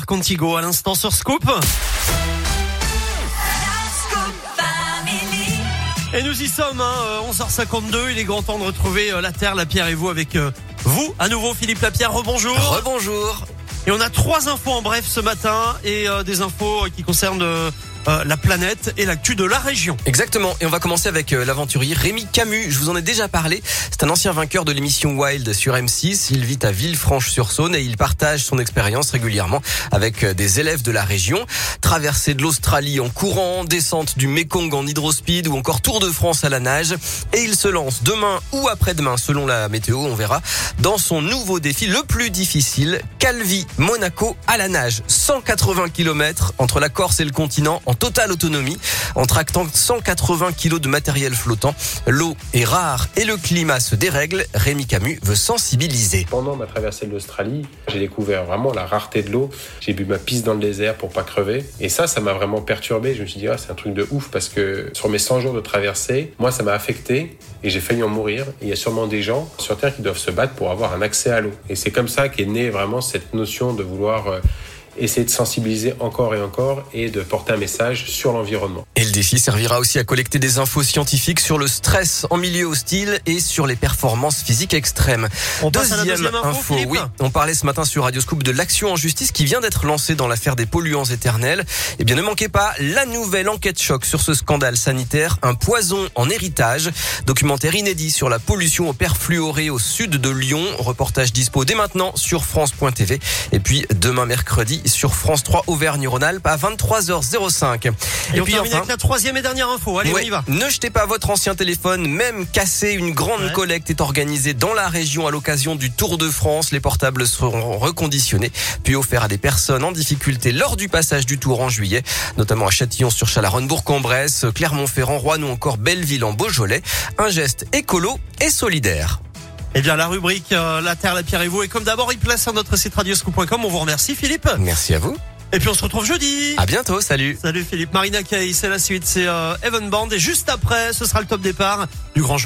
Contigo à l'instant sur Scoop. Et nous y sommes, hein, 11h52, il est grand temps de retrouver euh, la Terre, la Pierre et vous avec euh, vous. À nouveau, Philippe Lapierre, rebonjour. Rebonjour. Et on a trois infos en bref ce matin et euh, des infos qui concernent euh, la planète et l'actu de la région. Exactement. Et on va commencer avec euh, l'aventurier Rémi Camus. Je vous en ai déjà parlé. C'est un ancien vainqueur de l'émission Wild sur M6. Il vit à Villefranche-sur-Saône et il partage son expérience régulièrement avec euh, des élèves de la région. Traversée de l'Australie en courant, descente du Mekong en hydrospeed ou encore Tour de France à la nage. Et il se lance demain ou après-demain, selon la météo, on verra, dans son nouveau défi le plus difficile, Calvi Monaco à la nage. 180 km entre la Corse et le continent en totale autonomie en tractant 180 kilos de matériel flottant. L'eau est rare et le climat se dérègle. Rémi Camus veut sensibiliser. Pendant ma traversée de l'Australie, j'ai découvert vraiment la rareté de l'eau. J'ai bu ma pisse dans le désert pour pas crever. Et ça, ça m'a vraiment perturbé. Je me suis dit, ah, c'est un truc de ouf parce que sur mes 100 jours de traversée, moi, ça m'a affecté et j'ai failli en mourir. Il y a sûrement des gens sur Terre qui doivent se battre pour avoir un accès à l'eau. Et c'est comme ça qu'est née vraiment cette notion de vouloir euh, essayer de sensibiliser encore et encore et de porter un message sur l'environnement. Et le défi servira aussi à collecter des infos scientifiques sur le stress en milieu hostile et sur les performances physiques extrêmes. On passe à la deuxième info, oui. On parlait ce matin sur Radio Scoop de l'action en justice qui vient d'être lancée dans l'affaire des polluants éternels. Eh bien, ne manquez pas la nouvelle enquête choc sur ce scandale sanitaire, un poison en héritage. Documentaire inédit sur la pollution au perfluoré au sud de Lyon. Reportage dispo dès maintenant sur France.tv. Et puis, demain mercredi, sur France 3 Auvergne-Rhône-Alpes à 23h05. Et, puis enfin, avec la troisième et dernière info. Allez, on y va. Ne jetez pas votre ancien téléphone, même cassé. Une grande collecte est organisée dans la région à l'occasion du Tour de France. Les portables seront reconditionnés puis offerts à des personnes en difficulté lors du passage du Tour en juillet, notamment à Châtillon-sur-Chalaronne, Bourg-en-Bresse, Clermont-Ferrand, Rouen ou encore Belleville en Beaujolais. Un geste écolo et solidaire. Eh bien, la rubrique euh, La Terre, la Pierre et vous. Et comme d'abord, il place sur notre site radioscoop.com. On vous remercie, Philippe. Merci à vous. Et puis on se retrouve jeudi. À bientôt, salut. Salut Philippe. Marina Kay, c'est la suite, c'est euh, Evan Band. Et juste après, ce sera le top départ du grand jeu.